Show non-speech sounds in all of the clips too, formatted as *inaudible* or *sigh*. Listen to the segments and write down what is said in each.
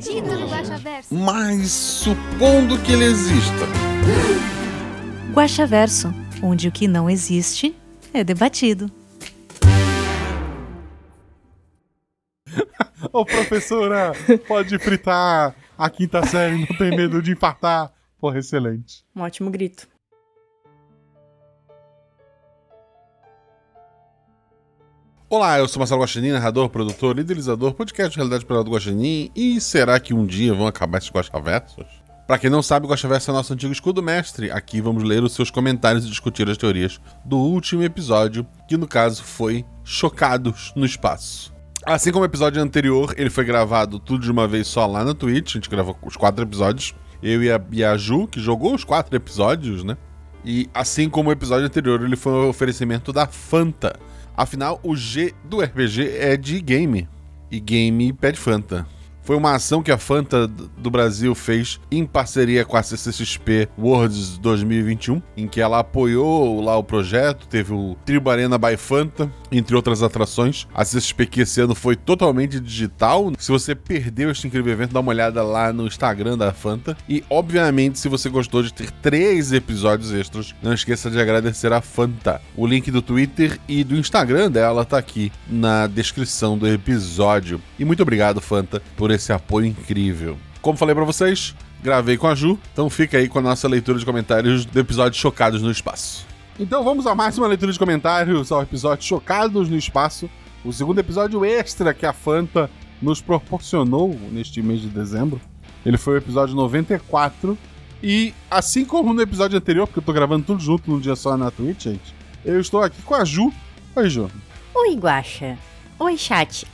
Guaxa Verso. Mas supondo que ele exista. Guaxaverso, onde o que não existe é debatido. *laughs* Ô, professora, pode fritar a quinta série, não tem medo de infartar. Porra, excelente. Um ótimo grito. Olá, eu sou Marcelo Guaxinim, narrador, produtor, idealizador, podcast de Realidade Pelada do Guaxinim. E será que um dia vão acabar esses Guaxaversos? Pra quem não sabe, Guaxaverso é nosso antigo escudo mestre. Aqui vamos ler os seus comentários e discutir as teorias do último episódio, que no caso foi Chocados no Espaço. Assim como o episódio anterior, ele foi gravado tudo de uma vez só lá na Twitch. A gente gravou os quatro episódios. Eu e a, e a Ju, que jogou os quatro episódios, né? E assim como o episódio anterior, ele foi um oferecimento da Fanta. Afinal, o G do RPG é de game. E game pede Fanta. Foi uma ação que a Fanta do Brasil fez em parceria com a CCXP Worlds 2021, em que ela apoiou lá o projeto, teve o Tribo Arena by Fanta, entre outras atrações. A CCXP que esse ano foi totalmente digital. Se você perdeu este incrível evento, dá uma olhada lá no Instagram da Fanta. E, obviamente, se você gostou de ter três episódios extras, não esqueça de agradecer a Fanta. O link do Twitter e do Instagram dela tá aqui na descrição do episódio. E muito obrigado, Fanta, por esse apoio incrível. Como falei pra vocês, gravei com a Ju, então fica aí com a nossa leitura de comentários do episódio Chocados no Espaço. Então vamos a mais uma leitura de comentários ao episódio Chocados no Espaço, o segundo episódio extra que a Fanta nos proporcionou neste mês de dezembro. Ele foi o episódio 94. E assim como no episódio anterior, porque eu tô gravando tudo junto num dia só na Twitch, gente, eu estou aqui com a Ju. Oi, Ju. Oi, Guaxa. Oi, chat.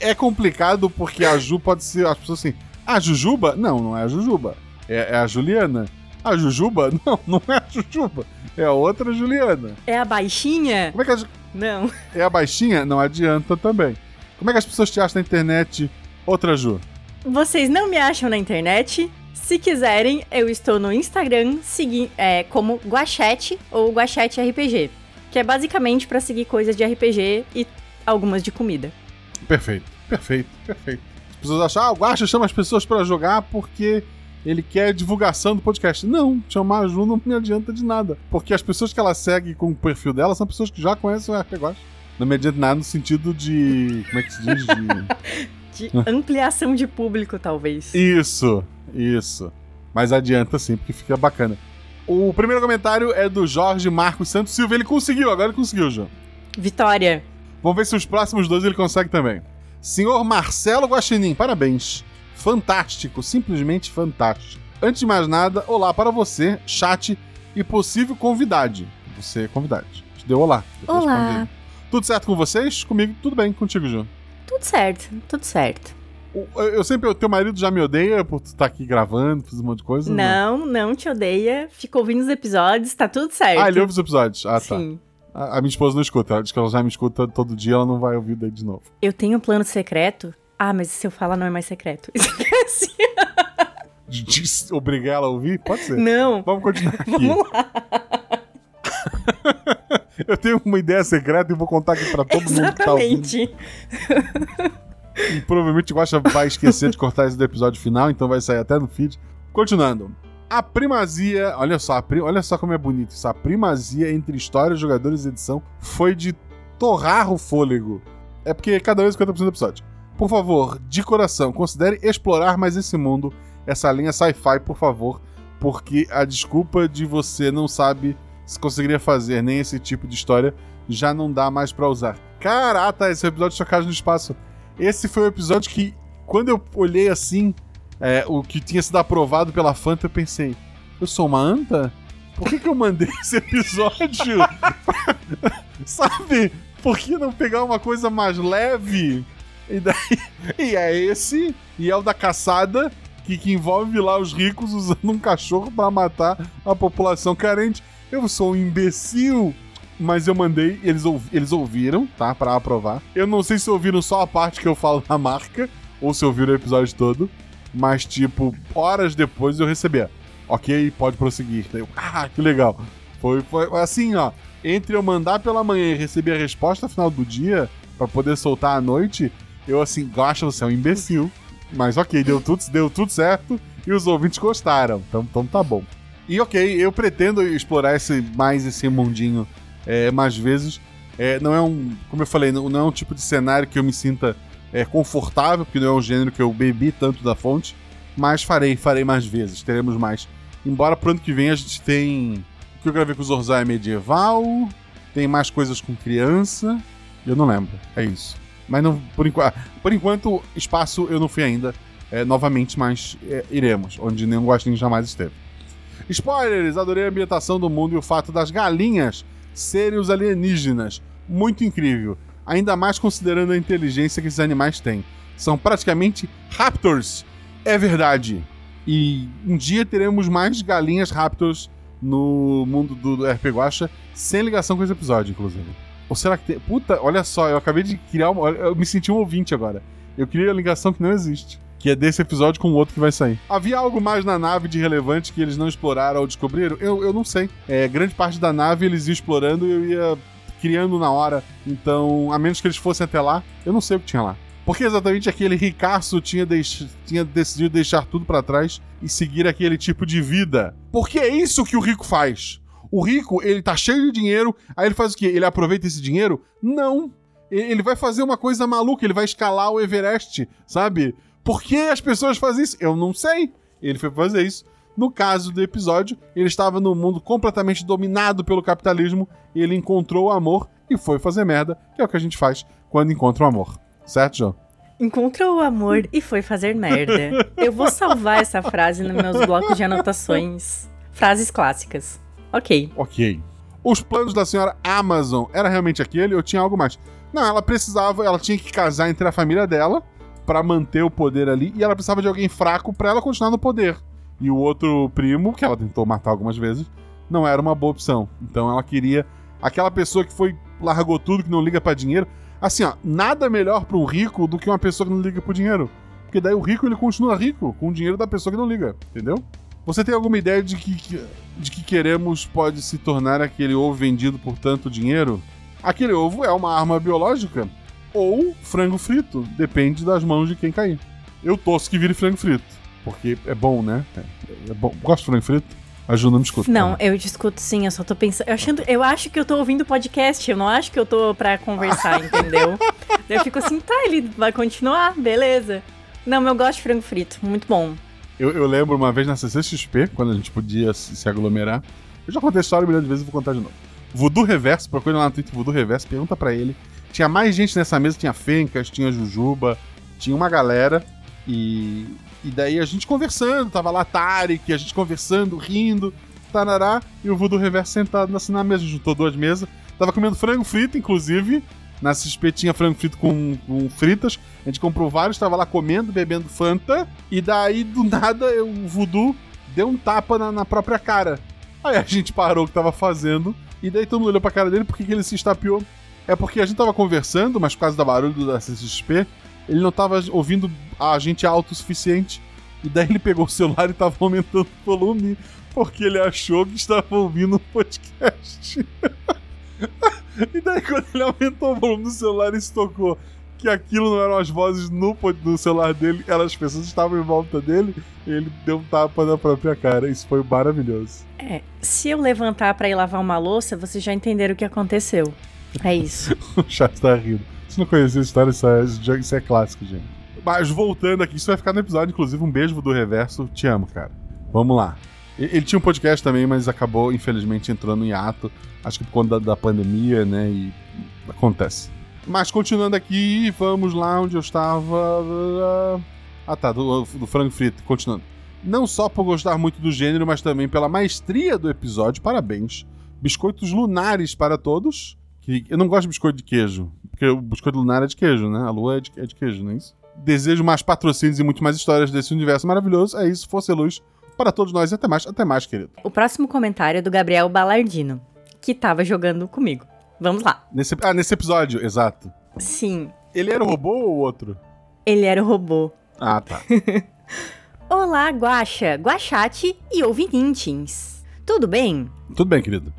É complicado porque a Ju pode ser. As pessoas assim. A Jujuba? Não, não é a Jujuba. É, é a Juliana. A Jujuba? *laughs* Não, não é a Jujuba. É a outra Juliana. É a baixinha? Como é que a, Ju- Não. é a baixinha? Não adianta também. Como é que as pessoas te acham na internet? Outra Ju. Vocês não me acham na internet? Se quiserem, eu estou no Instagram segui é, como Guachete ou Guachete RPG, que é basicamente pra seguir coisas de RPG e algumas de comida. Perfeito, perfeito, perfeito. As pessoas acham, ah, o Guaxa chama as pessoas pra jogar porque ele quer divulgação do podcast. Não, chamar a Ju não me adianta de nada. Porque as pessoas que ela segue com o perfil dela são pessoas que já conhecem o RPG Guaxa. Não me adianta nada no sentido de. Como é que se diz? De... *laughs* De ampliação de público, talvez. Isso, isso. Mas adianta sim, porque fica bacana. O primeiro comentário é do Jorge Marcos Santos Silva. Ele conseguiu, agora ele conseguiu, João. Vitória. Vamos ver se os próximos dois ele consegue também. Senhor Marcelo Guaxinim, parabéns. Fantástico, simplesmente fantástico. Antes de mais nada, olá para você, chat e possível convidade. Você é convidade. Te deu olá. Olá. Tudo certo com vocês? Comigo, tudo bem. Contigo, Ju. Tudo certo, tudo certo. Eu sempre, o teu marido já me odeia por tu estar aqui gravando, fazer um monte de coisa? Não, não te odeia. Fica ouvindo os episódios, tá tudo certo. Ah, ele ouve os episódios. Ah, tá. A, a minha esposa não escuta. Ela diz que ela já me escuta todo dia, ela não vai ouvir daí de novo. Eu tenho um plano secreto. Ah, mas se eu falar não é mais secreto. *laughs* Esquece. Obrigar ela a ouvir? Pode ser. Não. Vamos continuar *laughs* aqui. Vamos lá. *laughs* Eu tenho uma ideia secreta e vou contar aqui pra todo mundo que tá ouvindo. Exatamente. E provavelmente o Guaxa vai esquecer de cortar isso do episódio final, então vai sair até no feed. Continuando. A primazia, olha só, a pri- olha só como é bonito isso. A primazia entre história, jogadores e edição foi de torrar o fôlego. É porque cada vez 50% do episódio. Por favor, de coração, considere explorar mais esse mundo, essa linha sci-fi, por favor, porque a desculpa de você não sabe se conseguiria fazer nem esse tipo de história já não dá mais pra usar. Caraca, esse episódio de Chocagem no Espaço. Esse foi o episódio que, quando eu olhei assim, é, o que tinha sido aprovado pela Fanta, eu pensei: eu sou uma anta? Por que, que eu mandei *laughs* esse episódio? *laughs* Sabe? Por que não pegar uma coisa mais leve? E daí. *laughs* E é esse, e é o da caçada, que, que envolve lá os ricos usando um cachorro para matar a população carente. Eu sou um imbecil. Mas eu mandei, eles, ouv eles ouviram, tá? Pra aprovar. Eu não sei se ouviram só a parte que eu falo da marca, ou se ouviram o episódio todo. Mas, tipo, horas depois eu recebi. Ok, pode prosseguir. Eu, ah, que legal. Foi, foi assim, ó. Entre eu mandar pela manhã e receber a resposta final do dia, para poder soltar à noite, eu assim, gosto, você é um imbecil. Mas ok, deu tudo, deu tudo certo e os ouvintes gostaram. Então, então tá bom. E ok, eu pretendo explorar esse, mais esse mundinho é, mais vezes. É, não é um, como eu falei, não, não, é um tipo de cenário que eu me sinta é, confortável, porque não é um gênero que eu bebi tanto da fonte, mas farei, farei mais vezes, teremos mais. Embora pro ano que vem a gente tem. O que eu gravei com o Zorzai é medieval, tem mais coisas com criança, eu não lembro, é isso. Mas não, por, enquanto, por enquanto, espaço eu não fui ainda, é, novamente, mas é, iremos, onde nenhum gostinho jamais esteve. Spoilers! Adorei a ambientação do mundo e o fato das galinhas serem os alienígenas. Muito incrível. Ainda mais considerando a inteligência que esses animais têm. São praticamente raptors. É verdade. E um dia teremos mais galinhas raptors no mundo do RP Guacha, sem ligação com esse episódio, inclusive. Ou será que tem. Puta, olha só, eu acabei de criar uma. Eu me senti um ouvinte agora. Eu queria a ligação que não existe. Que é desse episódio com o outro que vai sair. Havia algo mais na nave de relevante que eles não exploraram ou descobriram? Eu, eu não sei. É, grande parte da nave eles iam explorando e eu ia criando na hora. Então, a menos que eles fossem até lá, eu não sei o que tinha lá. Porque exatamente aquele ricaço tinha, deix... tinha decidido deixar tudo para trás e seguir aquele tipo de vida. Porque é isso que o rico faz. O rico, ele tá cheio de dinheiro, aí ele faz o quê? Ele aproveita esse dinheiro? Não. Ele vai fazer uma coisa maluca, ele vai escalar o Everest, sabe? Por que as pessoas fazem isso? Eu não sei. Ele foi fazer isso. No caso do episódio, ele estava num mundo completamente dominado pelo capitalismo ele encontrou o amor e foi fazer merda, que é o que a gente faz quando encontra o amor. Certo, João? Encontrou o amor e foi fazer merda. Eu vou salvar essa frase nos meus blocos de anotações. Frases clássicas. Ok. Ok. Os planos da senhora Amazon era realmente aquele ou tinha algo mais? Não, ela precisava, ela tinha que casar entre a família dela para manter o poder ali e ela precisava de alguém fraco para ela continuar no poder. E o outro primo, que ela tentou matar algumas vezes, não era uma boa opção. Então ela queria aquela pessoa que foi largou tudo, que não liga para dinheiro. Assim, ó, nada melhor para um rico do que uma pessoa que não liga pro dinheiro. Porque daí o rico ele continua rico com o dinheiro da pessoa que não liga, entendeu? Você tem alguma ideia de que, de que queremos pode se tornar aquele ovo vendido por tanto dinheiro? Aquele ovo é uma arma biológica ou frango frito, depende das mãos de quem cair. Eu torço que vire frango frito, porque é bom, né? É, bom. Gosto de frango frito? A Ju não me escuta. Não, eu discuto sim, eu só tô pensando. Eu, achando, eu acho que eu tô ouvindo podcast, eu não acho que eu tô pra conversar, *laughs* entendeu? eu fico assim, tá, ele vai continuar, beleza. Não, eu gosto de frango frito, muito bom. Eu, eu, lembro uma vez na CCXP, quando a gente podia se, se aglomerar. Eu já contei a história um milhão de vezes e vou contar de novo. Voodoo Reverso, procura lá no Twitter Voodoo Reverso, pergunta para ele. Tinha mais gente nessa mesa, tinha Fencas, tinha Jujuba, tinha uma galera. E, e daí a gente conversando, tava lá Tarek, a gente conversando, rindo, tarará, e o Voodoo Reverso sentado assim, na mesa, juntou duas mesas. Tava comendo frango frito, inclusive. Na CXP tinha frango frito com, com fritas. A gente comprou vários, estava lá comendo, bebendo Fanta. E daí, do *laughs* nada, eu, o Voodoo deu um tapa na, na, própria cara. Aí a gente parou o que tava fazendo. E daí todo mundo olhou pra cara dele, por que ele se estapeou? É porque a gente tava conversando, mas por causa do barulho da CXP, ele não tava ouvindo a gente alto o suficiente. E daí ele pegou o celular e tava aumentando o volume, porque ele achou que estava ouvindo um podcast. *laughs* E daí, quando ele aumentou o volume do celular e se tocou que aquilo não eram as vozes no, no celular dele, eram as pessoas que estavam em volta dele, ele deu um tapa na própria cara. Isso foi maravilhoso. É, se eu levantar para ir lavar uma louça, vocês já entenderam o que aconteceu. É isso. *laughs* o chat tá rindo. Se não conhecia a história, isso é, isso é clássico, gente. Mas voltando aqui, isso vai ficar no episódio, inclusive, um beijo do reverso. Te amo, cara. Vamos lá. Ele tinha um podcast também, mas acabou, infelizmente, entrando em ato. Acho que por conta da, da pandemia, né? E acontece. Mas continuando aqui, vamos lá onde eu estava. Ah tá, do, do frango frito, continuando. Não só por gostar muito do gênero, mas também pela maestria do episódio, parabéns. Biscoitos lunares para todos. Que eu não gosto de biscoito de queijo, porque o biscoito lunar é de queijo, né? A lua é de, é de queijo, não é isso? Desejo mais patrocínios e muito mais histórias desse universo maravilhoso. É isso, força e luz para todos nós e até mais, até mais, querido. O próximo comentário é do Gabriel Balardino, que tava jogando comigo. Vamos lá. Nesse, ah, nesse episódio, exato. Sim, Ele era o robô ou outro? ele era o robô. Ah, tá. *laughs* Olá, Guaxa, Guaxate e ouvinintins. Tudo bem? Tudo bem, querido.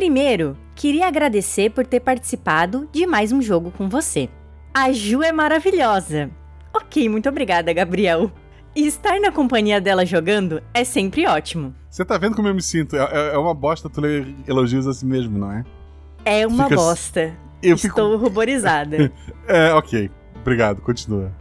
Primeiro, queria agradecer por ter participado de mais um jogo com você. A Ju é maravilhosa. Ok, muito obrigada, Gabriel. E estar na companhia dela jogando é sempre ótimo. Você tá vendo como eu me sinto? É, é- é uma bosta tu ler elogios a si mesmo, não é? É uma Fica- bosta. Eu fico. Estou ruborizada. *laughs* É, ok. Obrigado, continua.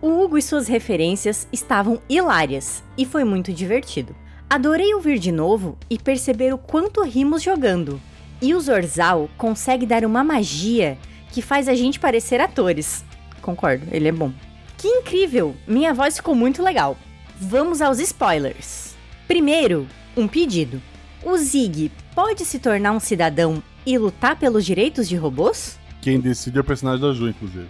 O Hugo e suas referências estavam hilárias e foi muito divertido. Adorei ouvir de novo e perceber o quanto rimos jogando. E o Zorzal consegue dar uma magia que faz a gente parecer atores. Concordo, ele é bom. Que incrível! Minha voz ficou muito legal. Vamos aos spoilers. Primeiro, um pedido. O Zig pode se tornar um cidadão e lutar pelos direitos de robôs? Quem decide é o personagem da Ju, inclusive.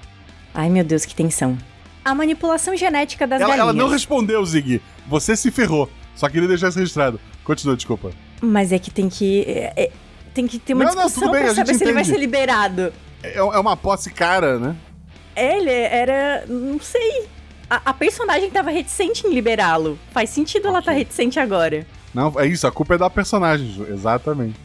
Ai meu Deus, que tensão. A manipulação genética das Ela, galinhas. ela não respondeu, Zig. Você se ferrou. Só queria deixar isso registrado. Continua, desculpa. Mas é que tem que. é- é- tem que ter uma Não, não, discussão tudo bem, pra saber se ele vai ser liberado. É, é uma posse cara, né? Ele era. não sei. A, a personagem tava reticente em liberá-lo. Faz sentido ela estar tá reticente agora. Não, é isso, a culpa é da personagem, Ju. Exatamente.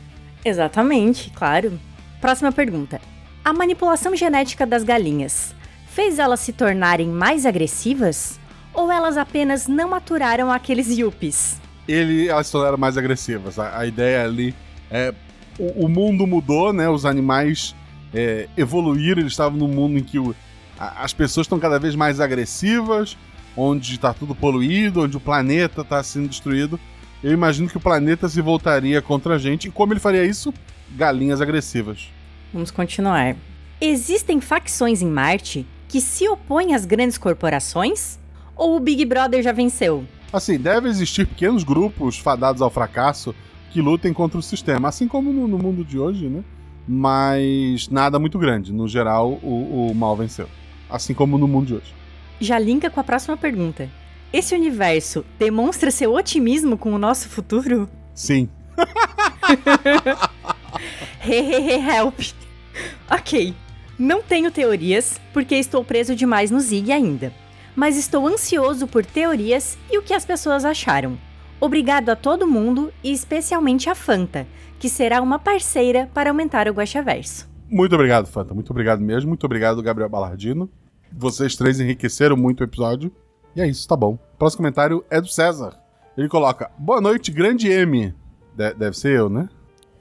Exatamente, claro. Próxima pergunta. A manipulação genética das galinhas fez elas se tornarem mais agressivas? Ou elas apenas não maturaram aqueles yuppies? Ele, elas se tornaram mais agressivas. A, a ideia ali é. O, o mundo mudou, né? Os animais é, evoluíram, eles estavam num mundo em que o- a- as pessoas estão cada vez mais agressivas, onde está tudo poluído, onde o planeta está sendo destruído. Eu imagino que o planeta se voltaria contra a gente. E como ele faria isso? Galinhas agressivas. Vamos continuar. Existem facções em Marte que se opõem às grandes corporações? Ou o Big Brother já venceu? Assim, deve existir pequenos grupos fadados ao fracasso que lutem contra o sistema, assim como no, no mundo de hoje, né? Mas nada muito grande. No geral, o, o mal venceu. Assim como no mundo de hoje. Já linka com a próxima pergunta. Esse universo demonstra seu otimismo com o nosso futuro? Sim. *laughs* Hehehe, help. ok. Não tenho teorias, porque estou preso demais no Zig ainda. Mas estou ansioso por teorias e o que as pessoas acharam. Obrigado a todo mundo e especialmente a Fanta, que será uma parceira para aumentar o Guaxaverso. Muito obrigado, Fanta. Muito obrigado mesmo. Muito obrigado, Gabriel Balardino. Vocês três enriqueceram muito o episódio. E é isso, tá bom. O próximo comentário é do César. Ele coloca: Boa noite, grande M. De- deve ser eu, né?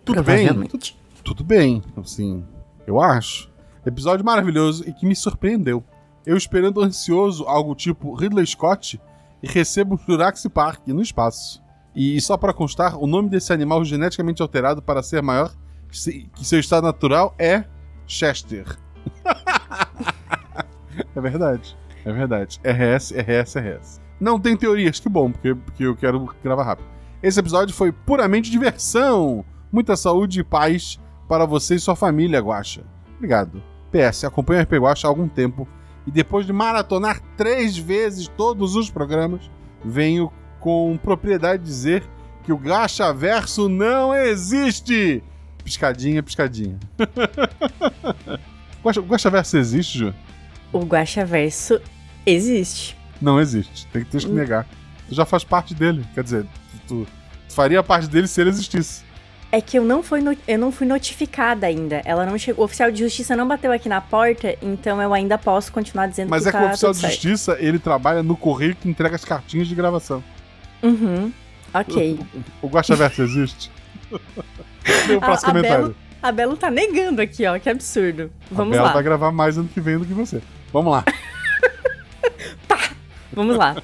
Tudo bem? Provavelmente. Tudo bem, assim, eu acho. Episódio maravilhoso e que me surpreendeu. Eu esperando ansioso algo tipo Ridley Scott e recebo Jurassic Park no espaço. E só para constar, o nome desse animal geneticamente alterado para ser maior que seu estado natural é Chester. *laughs* é verdade, é verdade. RS, RS, RS. Não tem teorias, que bom, porque, porque eu quero gravar rápido. Esse episódio foi puramente diversão. Muita saúde e paz para você e sua família, Guaxa. Obrigado. PS, acompanho o RP Guaxa há algum tempo e depois de maratonar três vezes todos os programas, venho com propriedade dizer que o Gacha Verso não existe! Piscadinha, piscadinha. *laughs* Guaxa, Guaxa Verso existe, Ju? O Guaxaverso existe. Não existe. Tem que ter que negar. Tu já faz parte dele. Quer dizer, tu, tu faria parte dele se ele existisse. É que eu não fui, eu não fui notificada ainda. Ela não chegou. O oficial de justiça não bateu aqui na porta, então eu ainda posso continuar dizendo Mas que é que tá o oficial tudo de certo. justiça, ele trabalha no correio que entrega as cartinhas de gravação. Uhum. Ok. O Guaxa Verso existe? *laughs* Meu próximo a, comentário. Belo, a Belo tá negando aqui, ó. Que absurdo. Vamos Ela lá. vai gravar mais ano que vem do que você. Vamos lá. *laughs* Vamos lá.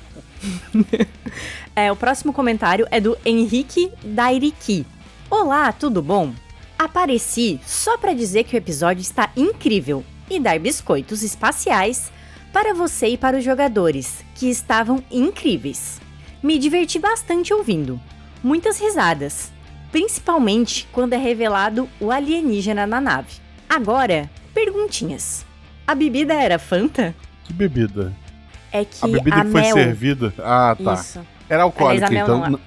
*laughs* é, o próximo comentário é do Henrique Dairiki. Olá, tudo bom? Apareci só pra dizer que o episódio está incrível e dar biscoitos espaciais para você e para os jogadores, que estavam incríveis. Me diverti bastante ouvindo. Muitas risadas, principalmente quando é revelado o alienígena na nave. Agora, perguntinhas. A bebida era Fanta? Que bebida. É que A bebida a que foi Mel... servida. Ah, tá. Isso. Era alcoólica, Aliás, então. não,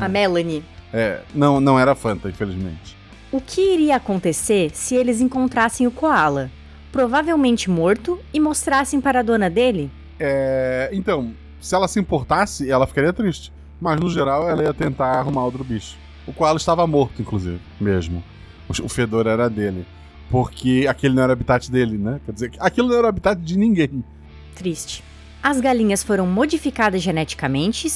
A Melanie. É, não, não era Fanta, infelizmente. O que iria acontecer se eles encontrassem o Koala? Provavelmente morto e mostrassem para a dona dele? É, então, se ela se importasse, ela ficaria triste. Mas no geral, ela ia tentar arrumar outro bicho. O Koala estava morto, inclusive, mesmo. O, fedor era dele. Porque aquele não era o habitat dele, né? Quer dizer, aquilo não era o habitat de ninguém. Triste. As galinhas foram modificadas geneticamente.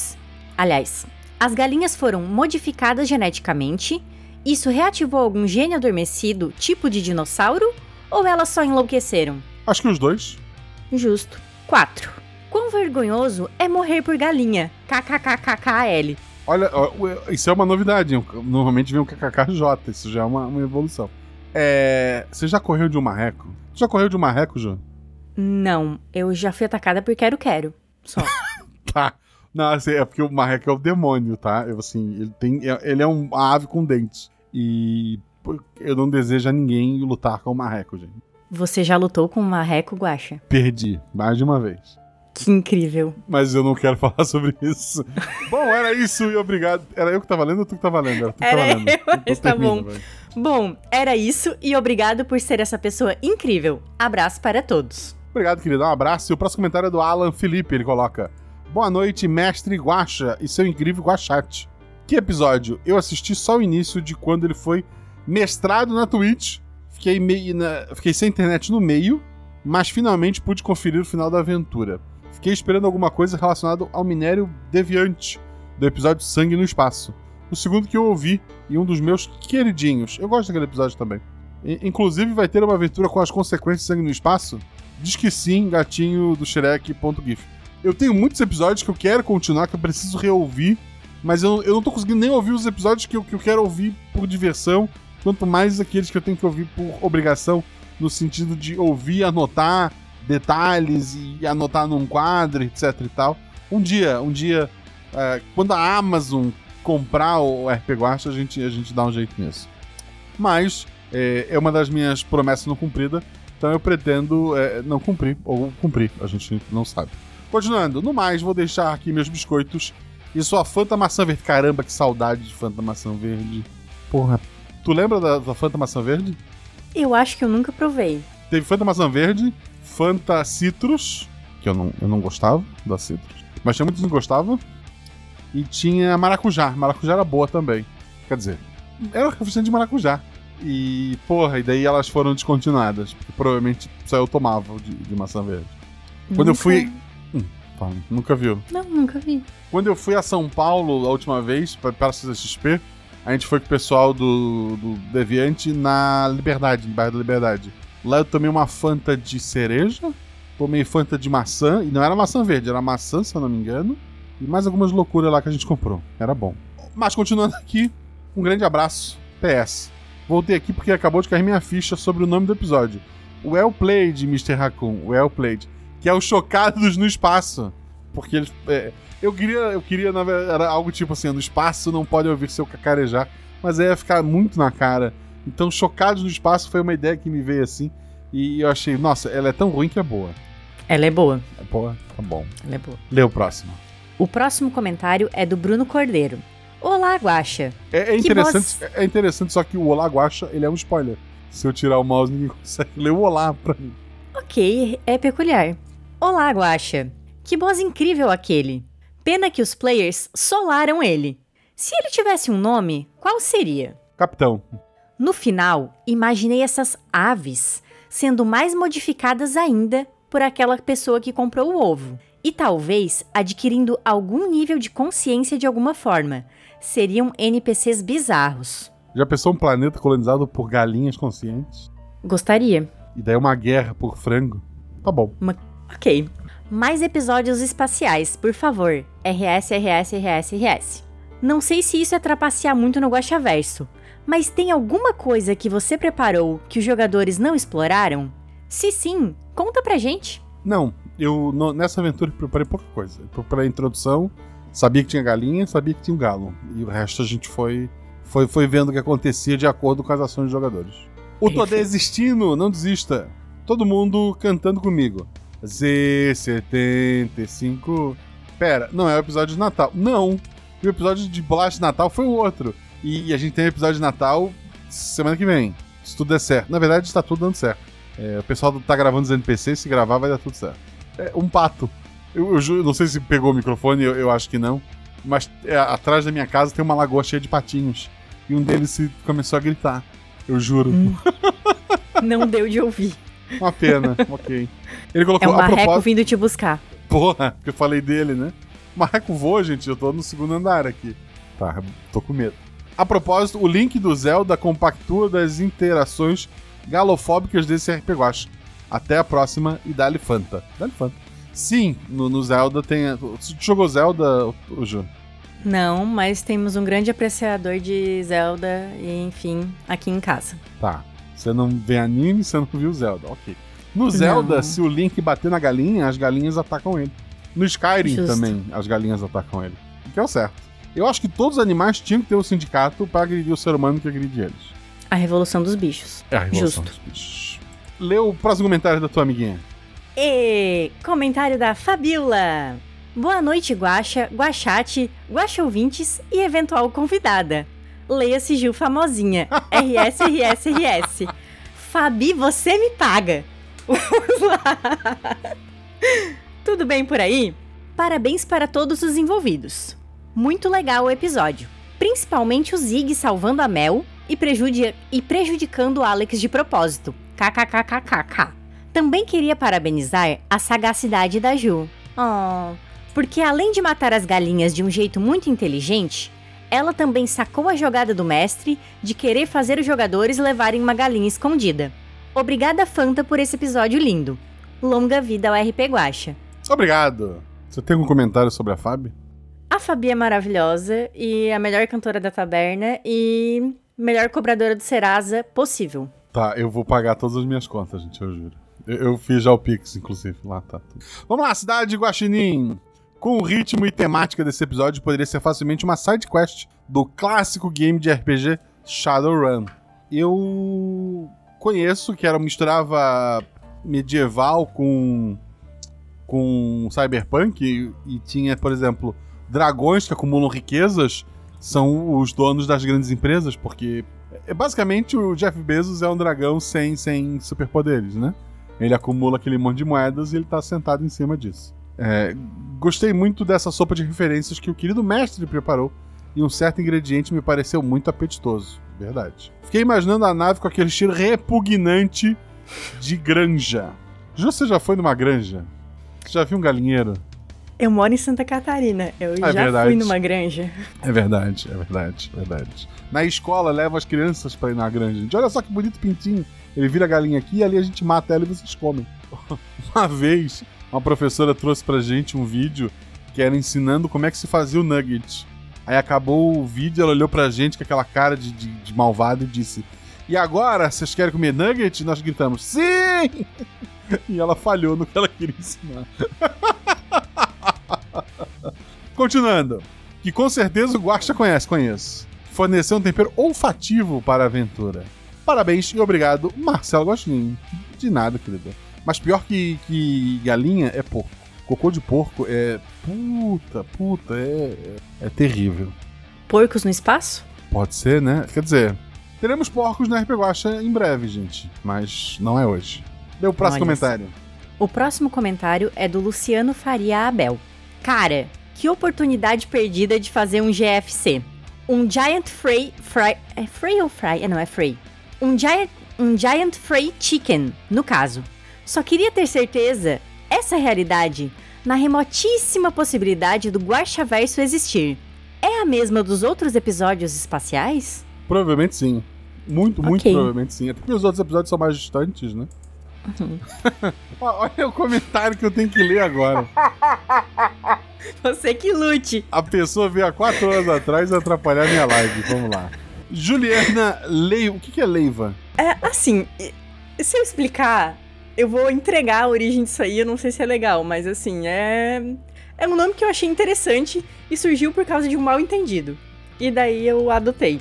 Aliás, as galinhas foram modificadas geneticamente. Isso reativou algum gene adormecido, tipo de dinossauro? Ou elas só enlouqueceram? Acho que os dois. Justo. 4. Quão vergonhoso é morrer por galinha? KKKKKL. Olha, isso é uma novidade. Normalmente vem um KKKJ, isso já é uma, uma evolução. É, você já correu de um marreco? Já correu de um marreco, João? Não, eu já fui atacada por quero-quero. Só. *laughs* Tá. Não, assim, é porque o marreco é o demônio, tá? Eu, assim, ele, tem, é- ele é um- uma ave com dentes. E eu não desejo a ninguém lutar com o marreco, gente. Você já lutou com um marreco, Guaxa? Perdi, mais de uma vez. Que incrível. Mas eu não quero *laughs* falar sobre isso. Bom, era isso e obrigado. Era eu que tava lendo ou tu que tava lendo? Era tu que Era tava lendo. eu, Então mas tá termina, bom. vai. Bom, era isso e obrigado por ser essa pessoa incrível. Abraço para todos. Obrigado, querido. Um abraço. E o próximo comentário é do Alan Felipe. Ele coloca: Boa noite, mestre Guaxa e seu incrível Guaxate. Que episódio? Eu assisti só o início de quando ele foi mestrado na Twitch. Fiquei, meio na- Fiquei sem internet no meio, mas finalmente pude conferir o final da aventura. Fiquei esperando alguma coisa relacionada ao minério deviante do episódio Sangue no Espaço. O segundo que eu ouvi e um dos meus queridinhos. Eu gosto daquele episódio também. I- Inclusive vai ter uma aventura com as consequências de Sangue no Espaço? Diz que sim, gatinho do Shrek.gif. Eu tenho muitos episódios que eu quero continuar, que eu preciso reouvir, mas eu, eu não tô conseguindo nem ouvir os episódios que eu, que eu quero ouvir por diversão, quanto mais aqueles que eu tenho que ouvir por obrigação, no sentido de ouvir, anotar detalhes e anotar num quadro, etc e tal. Um dia, um dia, é, quando a Amazon comprar o RP Guacha, a gente, a gente dá um jeito nisso. Mas é, é uma das minhas promessas não cumpridas, então eu pretendo é, não cumprir, ou cumprir, a gente não sabe. Continuando, no mais, vou deixar aqui meus biscoitos e sua Fanta Maçã Verde. Caramba, que saudade de Fanta Maçã Verde. Porra, tu lembra da, da Fanta Maçã Verde? Eu acho que eu nunca provei. Teve Fanta Maçã Verde, Fanta Citrus, que eu não, eu não gostava da Citrus, mas tinha muitos que não gostavam. E tinha Maracujá. Maracujá era boa também. Quer dizer, era refrigerante de maracujá. E, porra, e daí elas foram descontinuadas. Porque provavelmente só eu tomava o de, de maçã verde. Quando eu Nunca- fui. Nunca viu. Não, nunca vi. Quando eu fui a São Paulo a última vez, pra, pra CXP, a gente foi com o pessoal do, do Deviante na Liberdade, no bairro da Liberdade. Lá eu tomei uma Fanta de cereja, tomei Fanta de maçã, e não era maçã verde, era maçã, se eu não me engano, e mais algumas loucuras lá que a gente comprou. Era bom. Mas continuando aqui, um grande abraço. PS. Voltei aqui porque acabou de cair minha ficha sobre o nome do episódio. Well played, Mr. Raccoon. Well played. Que é o Chocados no Espaço. Porque eles. é, eu queria, eu queria, na verdade, era algo tipo assim, no espaço não pode ouvir seu cacarejar, mas aí ia ficar muito na cara. Então, Chocados no Espaço foi uma ideia que me veio assim, e eu achei, nossa, ela é tão ruim que é boa. Ela é boa. É boa, tá bom. Ela é boa. Lê o próximo. O próximo comentário é do Bruno Cordeiro. Olá, Guaxa. É, é interessante, voz- é interessante, só que o Olá Guacha, ele é um spoiler. Se eu tirar o mouse, ninguém *laughs* consegue ler o Olá pra mim. Ok, é peculiar. Olá, Guaxa. Que boss incrível aquele. Pena que os players solaram ele. Se ele tivesse um nome, qual seria? Capitão. No final, imaginei essas aves sendo mais modificadas ainda por aquela pessoa que comprou o ovo. E talvez adquirindo algum nível de consciência de alguma forma. Seriam NPCs bizarros. Já pensou um planeta colonizado por galinhas conscientes? Gostaria. E daí uma guerra por frango? Tá bom. Ok. Mais episódios espaciais, por favor. RS, RS, RS, RS. Não sei se isso é trapacear muito no Guaxaverso, mas tem alguma coisa que você preparou que os jogadores não exploraram? Se sim, conta pra gente. Não, eu no- nessa aventura preparei pouca coisa. Eu preparei a introdução, sabia que tinha galinha, sabia que tinha um galo. E o resto a gente foi, foi, foi vendo o que acontecia de acordo com as ações dos jogadores. O Tô desistindo, não desista. Todo mundo cantando comigo. Z75. Pera, não é o episódio de Natal. Não. O episódio de bolacha de Natal foi o outro. E, e, a gente tem o episódio de Natal semana que vem. Se tudo der certo. Na verdade, está tudo dando certo. É, o pessoal tá gravando os NPCs, se gravar vai dar tudo certo. É, um pato. Eu, eu, eu, não sei se pegou o microfone, eu, eu acho que não. Mas é, atrás da minha casa tem uma lagoa cheia de patinhos. E um deles começou a gritar. Eu juro. Hum. Não deu de ouvir. Uma pena, *laughs* ok. Ele colocou é um marreco propósito... vindo te buscar. Porra, que eu falei dele, né? Marreco voa, gente. Eu tô no segundo andar aqui. Tá, tô com medo. A propósito, o link do Zelda compactua das interações galofóbicas desse RP Guacha. Até a próxima e dá-lhe Fanta. Dá-lhe Fanta. Sim, no, no, Zelda tem. Você jogou Zelda, o Ju? Não, mas temos um grande apreciador de Zelda e, enfim, aqui em casa. Tá. Você não vê anime, você não viu Zelda. Ok. No Zelda, não. se o Link bater na galinha, as galinhas atacam ele. No Skyrim Justo. também, as galinhas atacam ele. O que é o certo. Eu acho que todos os animais tinham que ter um sindicato para agredir o ser humano que agride eles. A revolução dos bichos. É a revolução Justo. dos bichos. Lê o próximo comentário da tua amiguinha. E comentário da Fabiola. Boa noite, Guaxa, Guaxate, Guaxa ouvintes e eventual convidada. Leia-se Gil famosinha. RS, RS, RS. Fabi, você me paga. *laughs* Vamos lá. Tudo bem por aí? Parabéns para todos os envolvidos. Muito legal o episódio. Principalmente o Zig salvando a Mel e, e prejudicando o Alex de propósito. KKKKKK. Também queria parabenizar a sagacidade da Ju. Oh, porque além de matar as galinhas de um jeito muito inteligente, ela também sacou a jogada do mestre de querer fazer os jogadores levarem uma galinha escondida. Obrigada, Fanta, por esse episódio lindo. Longa vida ao RP Guacha. Obrigado. Você tem algum comentário sobre a Fabi? A Fabi é maravilhosa e a melhor cantora da taberna e melhor cobradora do Serasa possível. Tá, eu vou pagar todas as minhas contas, gente, eu juro. Eu, eu fiz já o Pix, inclusive. Lá tá tudo. Vamos lá, cidade de Guaxinim. Com o ritmo e temática desse episódio, poderia ser facilmente uma side quest do clássico game de RPG Shadowrun. Eu conheço que era misturava medieval com com cyberpunk e, e tinha, por exemplo, dragões que acumulam riquezas são os donos das grandes empresas, porque é, basicamente o Jeff Bezos é um dragão sem, sem superpoderes, né? Ele acumula aquele monte de moedas e ele tá sentado em cima disso. É, gostei muito dessa sopa de referências que o querido mestre preparou e um certo ingrediente me pareceu muito apetitoso. Verdade. Fiquei imaginando a nave com aquele cheiro repugnante de granja. Já você já foi numa granja? Você já viu um galinheiro? Eu moro em Santa Catarina. Eu é já verdade. fui numa granja. É verdade, é verdade, é verdade. Na escola, leva as crianças pra ir na granja. Gente, olha só que bonito pintinho. Ele vira a galinha aqui e ali a gente mata ela e vocês comem. *laughs* Uma vez, uma professora trouxe pra gente um vídeo que era ensinando como é que se fazia o nugget. Aí acabou o vídeo, ela olhou pra gente com aquela cara de, de, de malvado e disse: E agora, vocês querem comer nugget? E nós gritamos: Sim! *laughs* E ela falhou no que ela queria ensinar. *laughs* Continuando. Que com certeza o Guaxa conhece, conheço. Forneceu um tempero olfativo para a aventura. Parabéns e obrigado, Marcelo Gostin. De nada, querida. Mas pior que, que galinha é porco. Cocô de porco é. Puta, puta, é, é, é terrível. Porcos no espaço? Pode ser, né? Quer dizer, teremos porcos na RP Guacha em breve, gente. Mas não é hoje. Deu o próximo Olha comentário. O próximo comentário é do Luciano Faria Abel. Cara, que oportunidade perdida de fazer um GFC. Um Giant Frey. Fry, é Frey ou Fry? É, não, é Frey. Um Giant, um Giant Frey Chicken, no caso. Só queria ter certeza, essa realidade, na remotíssima possibilidade do Guaxaverso existir, é a mesma dos outros episódios espaciais? Provavelmente sim. Muito, muito okay. provavelmente sim. Até porque os outros episódios são mais distantes, né? Uhum. *laughs* Olha o comentário que eu tenho que ler agora. *laughs* Você que lute. A pessoa veio há quatro horas atrás atrapalhar minha live. Vamos lá. Juliana Leiva. O que é Leiva? É, assim, se eu explicar, eu vou entregar a origem disso aí. Eu não sei se é legal, mas assim, é. É um nome que eu achei interessante e surgiu por causa de um mal entendido. E daí eu adotei.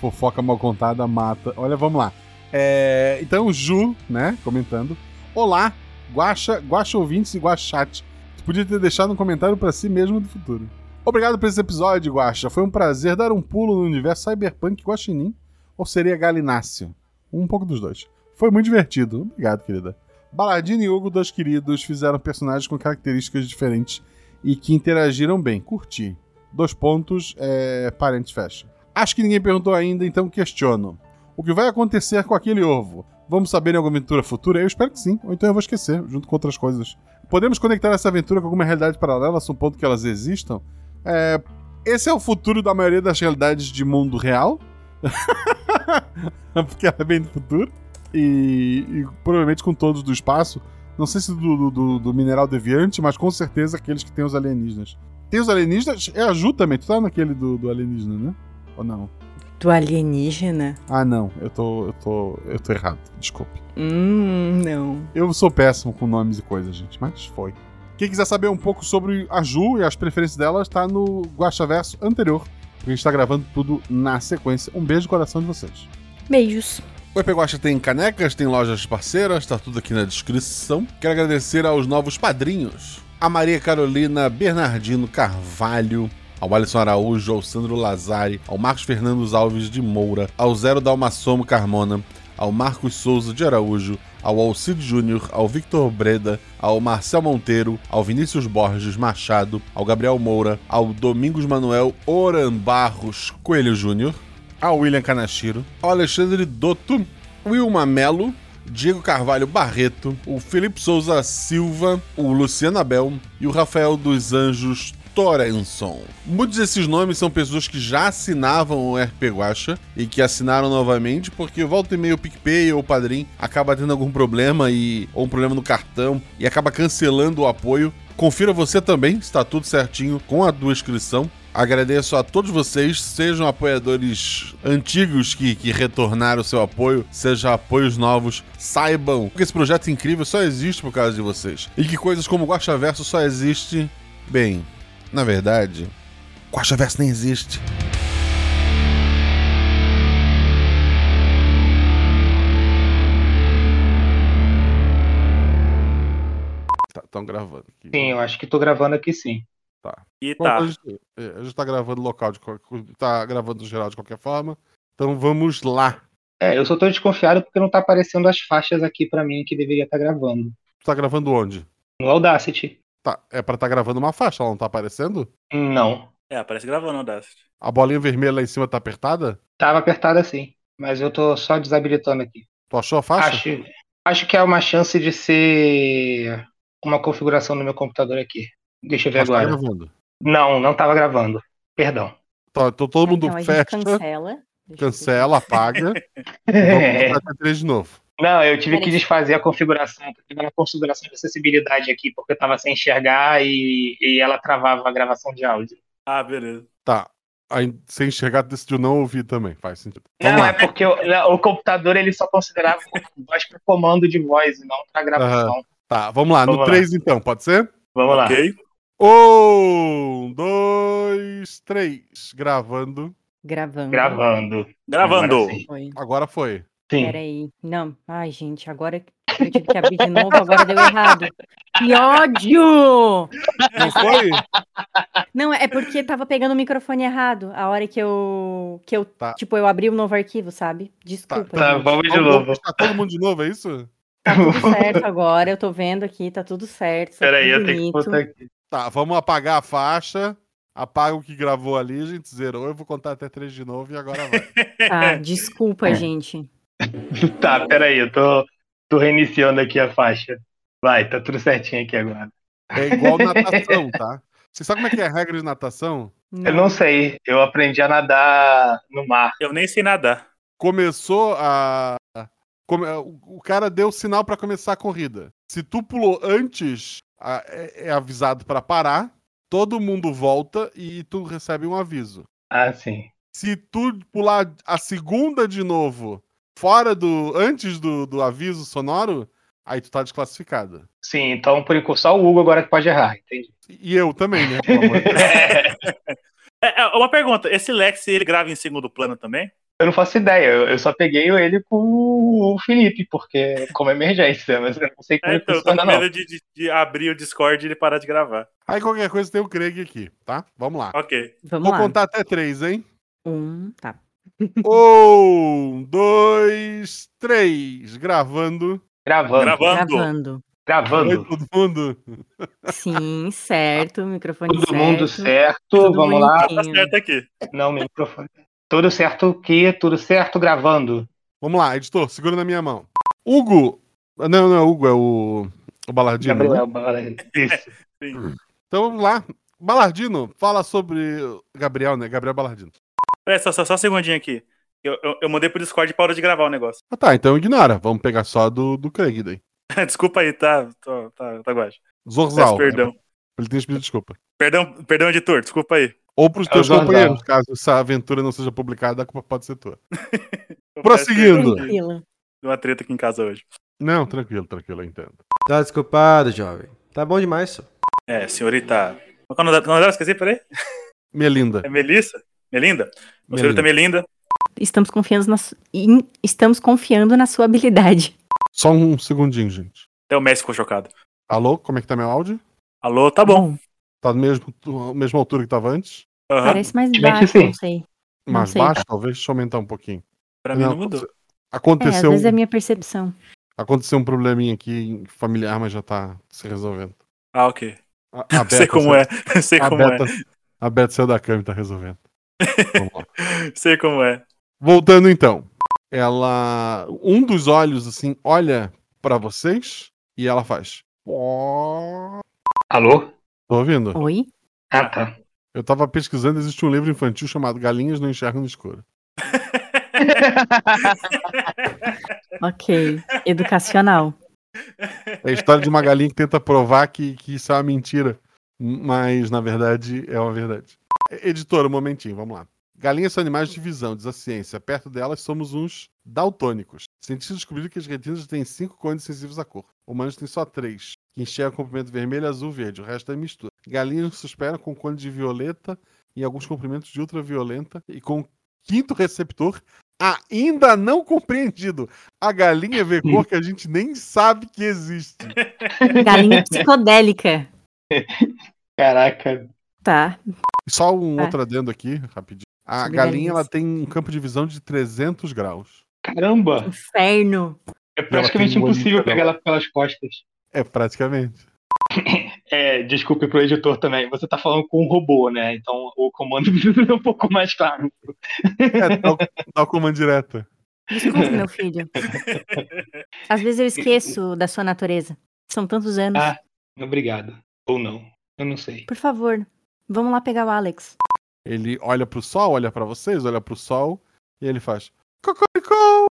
Fofoca mal contada mata. Olha, vamos lá. É, então, Ju, né, comentando. Olá, Guaxa, Guaxa ouvintes e Guaxate. Você podia ter deixado um comentário pra si mesmo do futuro. Obrigado por esse episódio, Guaxa. Foi um prazer dar um pulo no universo Cyberpunk Guaxinim. Ou seria Galinácio? Um pouco dos dois. Foi muito divertido. Obrigado, querida. Baladino e Hugo, dois queridos, fizeram personagens com características diferentes e que interagiram bem. Curti. Dois pontos, é, parentes fecha. Acho que ninguém perguntou ainda, então questiono. O que vai acontecer com aquele ovo? Vamos saber em alguma aventura futura? Eu espero que sim, ou então eu vou esquecer, junto com outras coisas. Podemos conectar essa aventura com alguma realidade paralela, supondo que elas existam? É, esse é o futuro da maioria das realidades de mundo real. *laughs* Porque ela é bem do futuro. E, e provavelmente com todos do espaço. Não sei se do, do, do, mineral deviante, mas com certeza aqueles que tem os alienígenas. Tem os alienígenas? É a Ju também. Tu tá naquele do, do alienígena, né? Ou não? Do alienígena? Ah, não. Eu tô, eu tô, eu tô errado. Desculpe. Hum, não. Eu sou péssimo com nomes e coisas, gente, mas foi. Quem quiser saber um pouco sobre a Ju e as preferências dela, está no Guaxaverso anterior. Porque a gente tá gravando tudo na sequência. Um beijo no coração de vocês. Beijos. O EP Guaxa tem canecas, tem lojas parceiras, tá tudo aqui na descrição. Quero agradecer aos novos padrinhos. A Maria Carolina Bernardino Carvalho, ao Alisson Araújo, ao Sandro Lazari, ao Marcos Fernandes Alves de Moura, ao Zero Dalmassomo Carmona, ao Marcos Souza de Araújo, ao Alcide Júnior, ao Victor Breda, ao Marcel Monteiro, ao Vinícius Borges Machado, ao Gabriel Moura, ao Domingos Manuel Oran Barros Coelho Júnior, ao William Kanashiro, ao Alexandre Dotto, Wilma Melo, Diego Carvalho Barreto, o Felipe Souza Silva, o Luciano Abel e o Rafael dos Anjos Torenson. Muitos desses nomes são pessoas que já assinavam o RP Guacha e que assinaram novamente porque volta e meio o PicPay ou o Padrim acaba tendo algum problema e ou um problema no cartão e acaba cancelando o apoio. Confira você também, está tudo certinho com a tua inscrição. Agradeço a todos vocês, sejam apoiadores antigos que, que retornaram o seu apoio, sejam apoios novos. Saibam que esse projeto incrível só existe por causa de vocês. E que coisas como o Guacha Verso só existe, bem, na verdade, Guaxaverso nem existe. Estão tá, gravando aqui. Sim, eu acho que tô gravando aqui sim. Tá. E tá. A gente, é, a gente tá gravando local, de, tá gravando geral de qualquer forma. Então vamos lá. É, eu só tô desconfiado porque não tá aparecendo as faixas aqui para mim que deveria estar tá gravando. Tu tá gravando onde? No Audacity. Tá, é pra estar tá gravando uma faixa, ela não tá aparecendo? Não. É, aparece gravando o Audacity. A bolinha vermelha lá em cima tá apertada? Tava apertada sim, mas eu tô só desabilitando aqui. Tu achou a faixa? Acho, acho que é uma chance de ser uma configuração no meu computador aqui. Deixa eu ver Mas tá agora. Tá gravando. Não, não tava gravando. Perdão. Tá, então todo mundo então, fecha. cancela. Cancela, apaga. e *laughs* vamos três de novo. Não, eu tive que desfazer a configuração, tive uma configuração de acessibilidade aqui, porque eu tava sem enxergar e, e ela travava a gravação de áudio. Ah, beleza. Tá. Aí, sem enxergar, decidiu não ouvir também, faz sentido. Vamos não, lá. é porque o, o, computador ele só considerava voz para comando de voz e não para gravação. Uhum. Tá, vamos lá. Vamos no 3 então, pode ser? Vamos lá. Um, dois, três. Gravando. Gravando. Gravando. Gravando. Agora foi. Agora foi. Sim. Peraí. Não. Ai, gente, agora eu tive que abrir de novo, agora deu errado. Que ódio! Não foi? Não, é porque tava pegando o microfone errado. A hora que eu. Que eu tá. Tipo, eu abri um novo arquivo, sabe? Desculpa. Tá, tá vamos de novo. Tá todo mundo de novo, é isso? Tá tudo certo agora, eu tô vendo aqui, tá tudo certo. Peraí, eu tenho que botar aqui. Tá, vamos apagar a faixa. Apaga o que gravou ali, a gente zerou. Eu vou contar até três de novo e agora vai. Tá, *laughs* desculpa, gente. *laughs* tá, peraí, eu tô, tô reiniciando aqui a faixa. Vai, tá tudo certinho aqui agora. É igual *laughs* natação, tá? Você sabe como é que é a regra de natação? Não. Eu não sei. Eu aprendi a nadar no mar. Eu nem sei nadar. Começou a. O cara deu sinal para começar a corrida. Se tu pulou antes, é, é avisado para parar. Todo mundo volta e tu recebe um aviso. Ah, sim. Se tu pular a segunda de novo fora do. antes do, do aviso sonoro, aí tu tá desclassificado. Sim, então por enquanto só o Hugo agora que pode errar, entendi. E eu também, né? *laughs* *laughs* é, é, uma pergunta, esse Lex ele grava em segundo plano também? Eu não faço ideia, eu, só peguei ele com o Felipe, porque como emergência, mas eu não sei como É, então, eu tô funciona, com não. medo de, de- de abrir o Discord e ele parar de gravar. Aí qualquer coisa tem o Craig aqui, tá? Vamos lá. Ok. Vamos Vou lá. contar até três, hein? Um, tá. *laughs* Um, dois, três. Gravando. Gravando, Gravando. Gravando. Oi, gravando. todo mundo. Sim, certo. Microfone Todo certo. mundo certo, Tudo vamos lá. Tá certo aqui. Não, microfone. Tudo certo o quê? Tudo certo gravando. Vamos lá, editor, segura na minha mão. Hugo. Não, não é Hugo, é o. O Balardino. né? Gabriel Bala. *laughs* Isso. Sim. Então vamos lá. Balardino, fala sobre. Gabriel, né? Gabriel Balardino. Peraí, só, só, só um segundinho aqui. Eu, eu, eu mudei pro Discord e parou de gravar o negócio. Ah, tá, então ignora. Vamos pegar só do, do Craig daí. *laughs* Desculpa aí, tá? Tô, tá, tá guache. Zorzal. Peço perdão. Ele tem que pedir desculpa. Perdão, perdão, editor, desculpa aí. Ou pros É o teus companheiros, caso essa aventura não seja publicada, a culpa pode ser tua. *laughs* Prosseguindo. Tranquilo. Deu uma treta aqui em casa hoje. Não, tranquilo, tranquilo, eu entendo. Tá desculpado, jovem. Tá bom demais, só. É, senhorita. Qual é o nome dela? Qual é o nome dela? Esqueci, peraí. Minha linda. É Melissa? Melinda? Minha Senhorita linda. Melinda. Estamos confiando na, su- estamos confiando na sua habilidade. Só um segundinho, gente. Até o Messi ficou chocado. Alô, como é que tá meu áudio? Alô, tá bom. Tá no mesmo, a mesma altura que tava antes? Aham. Parece mais baixo, não sei. Não Mais sei. baixo, talvez? Deixa eu aumentar um pouquinho. Pra mim não mudou. É, às Aconteceu, vezes é a minha percepção. aconteceu um probleminha aqui familiar, mas já tá se resolvendo. Ah, ok. A, a *laughs* Sei como é. *laughs* Sei A como é. Beta, a Beta saiu da cama e tá resolvendo. Vamos lá. *laughs* Sei como é. Voltando então. Ela. Um dos olhos, assim, olha pra vocês e ela faz. Alô? Tô ouvindo? Oi? Ah, tá. Eu tava pesquisando, existe um livro infantil chamado Galinhas Não Enxergam no Escuro. *laughs* Ok. Educacional. É a história de uma galinha que tenta provar que, que isso é uma mentira. Mas, na verdade, é uma verdade. Editor, um momentinho, vamos lá. Galinhas são animais de visão, diz a ciência. Perto delas somos uns daltônicos. Cientistas descobriram que as retinas têm cinco cones sensíveis à cor. Humanos têm só três, que enxergam comprimento vermelho, azul, verde. O resto é mistura. Galinhas suspiram com cone de violeta e alguns comprimentos de ultravioleta e com quinto receptor ainda não compreendido. A galinha vê cor que a gente nem sabe que existe. *laughs* Galinha psicodélica. Caraca. Tá. Só um É. outro adendo aqui, rapidinho. A Sobre galinha galinhas. ela tem um campo de visão de 300 graus. Caramba. Inferno. É praticamente impossível pegar ela pelas costas. É praticamente. *laughs* É, desculpe pro editor também. Você tá falando com um robô, né? Então o comando precisa *laughs* ser um pouco mais claro. É, dá o, dá o comando direto. Desculpe, meu filho. Às vezes eu esqueço da sua natureza. São tantos anos. Ah. Obrigado. Ou não. Eu não sei. Por favor, vamos lá pegar o Alex. Ele olha pro sol, olha pra vocês, olha pro sol e ele faz. Cocoricó!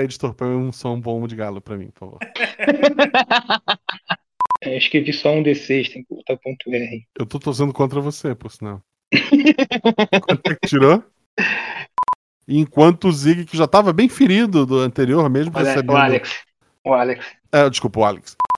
Editor, põe um som bom de galo pra mim, por favor. *laughs* É, eu escrevi só um D6, tem que botar ponto R. Eu tô torcendo contra você, por sinal. *laughs* Quanto é que tirou? Enquanto o Zig, que já tava bem ferido do anterior, mesmo Olha, recebendo. o Alex. O Alex. É, desculpa, o Alex.